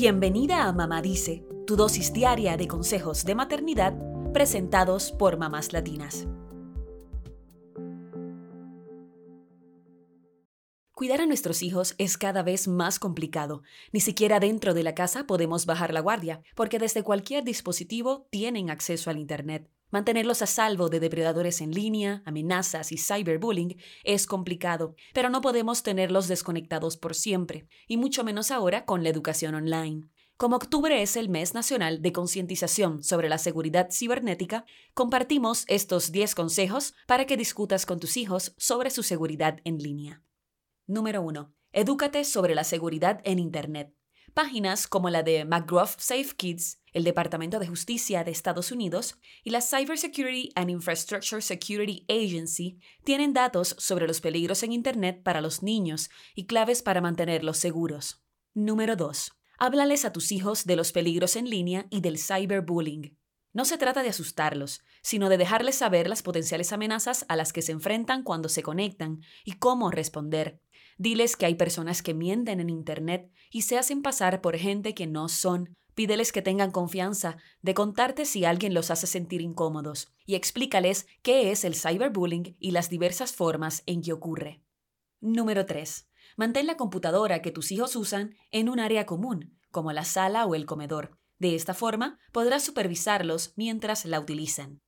Bienvenida a Mamá Dice, tu dosis diaria de consejos de maternidad presentados por mamás latinas. Cuidar a nuestros hijos es cada vez más complicado. Ni siquiera dentro de la casa podemos bajar la guardia, porque desde cualquier dispositivo tienen acceso al Internet. Mantenerlos a salvo de depredadores en línea, amenazas y cyberbullying es complicado, pero no podemos tenerlos desconectados por siempre, y mucho menos ahora con la educación online. Como octubre es el mes nacional de concientización sobre la seguridad cibernética, compartimos estos 10 consejos para que discutas con tus hijos sobre su seguridad en línea. Número 1. Edúcate sobre la seguridad en Internet. Páginas como la de McGruff Safe Kids, el Departamento de Justicia de Estados Unidos y la Cybersecurity and Infrastructure Security Agency tienen datos sobre los peligros en Internet para los niños y claves para mantenerlos seguros. Número 2. Háblales a tus hijos de los peligros en línea y del cyberbullying. No se trata de asustarlos, sino de dejarles saber las potenciales amenazas a las que se enfrentan cuando se conectan y cómo responder. Diles que hay personas que mienten en Internet y se hacen pasar por gente que no son. Pídeles que tengan confianza de contarte si alguien los hace sentir incómodos y explícales qué es el cyberbullying y las diversas formas en que ocurre. Número 3. Mantén la computadora que tus hijos usan en un área común, como la sala o el comedor. De esta forma, podrás supervisarlos mientras la utilizan.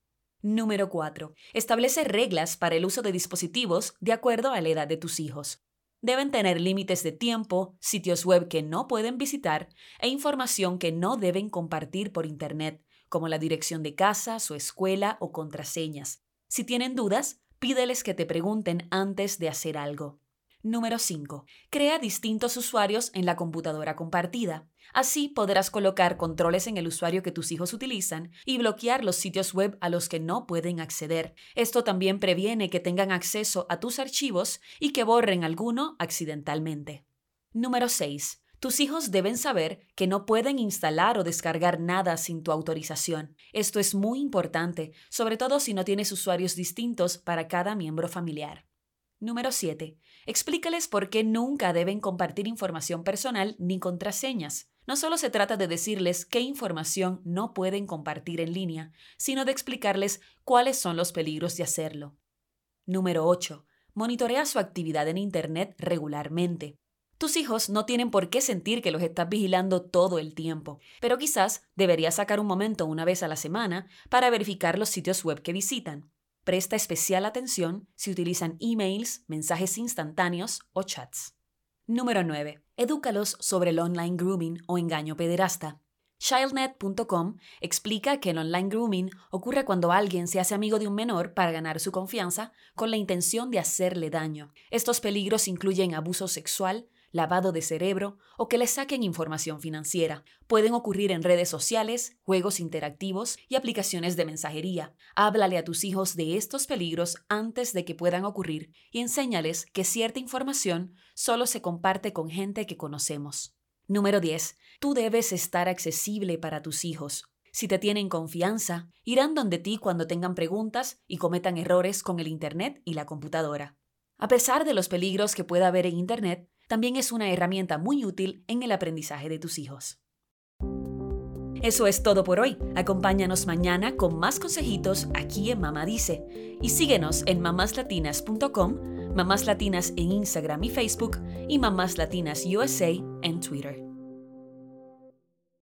Número 4. Establece reglas para el uso de dispositivos de acuerdo a la edad de tus hijos. Deben tener límites de tiempo, sitios web que no pueden visitar e información que no deben compartir por Internet, como la dirección de casa, su escuela o contraseñas. Si tienen dudas, pídeles que te pregunten antes de hacer algo. Número 5. Crea distintos usuarios en la computadora compartida. Así podrás colocar controles en el usuario que tus hijos utilizan y bloquear los sitios web a los que no pueden acceder. Esto también previene que tengan acceso a tus archivos y que borren alguno accidentalmente. Número 6. Tus hijos deben saber que no pueden instalar o descargar nada sin tu autorización. Esto es muy importante, sobre todo si no tienes usuarios distintos para cada miembro familiar. Número 7. Explícales por qué nunca deben compartir información personal ni contraseñas. No solo se trata de decirles qué información no pueden compartir en línea, sino de explicarles cuáles son los peligros de hacerlo. Número 8. Monitorea su actividad en Internet regularmente. Tus hijos no tienen por qué sentir que los estás vigilando todo el tiempo, pero quizás deberías sacar un momento una vez a la semana para verificar los sitios web que visitan. Presta especial atención si utilizan emails, mensajes instantáneos o chats. Número 9. Edúcalos sobre el online grooming o engaño pederasta. Childnet.com explica que el online grooming ocurre cuando alguien se hace amigo de un menor para ganar su confianza con la intención de hacerle daño. Estos peligros incluyen abuso sexual, lavado de cerebro o que les saquen información financiera. Pueden ocurrir en redes sociales, juegos interactivos y aplicaciones de mensajería. Háblale a tus hijos de estos peligros antes de que puedan ocurrir y enséñales que cierta información solo se comparte con gente que conocemos. Número 10. Tú debes estar accesible para tus hijos. Si te tienen confianza, irán donde ti cuando tengan preguntas y cometan errores con el Internet y la computadora. A pesar de los peligros que pueda haber en Internet, también es una herramienta muy útil en el aprendizaje de tus hijos. Eso es todo por hoy. Acompáñanos mañana con más consejitos aquí en Mamá Dice. Y síguenos en mamáslatinas.com, Mamás Latinas en Instagram y Facebook y Mamás Latinas USA en Twitter.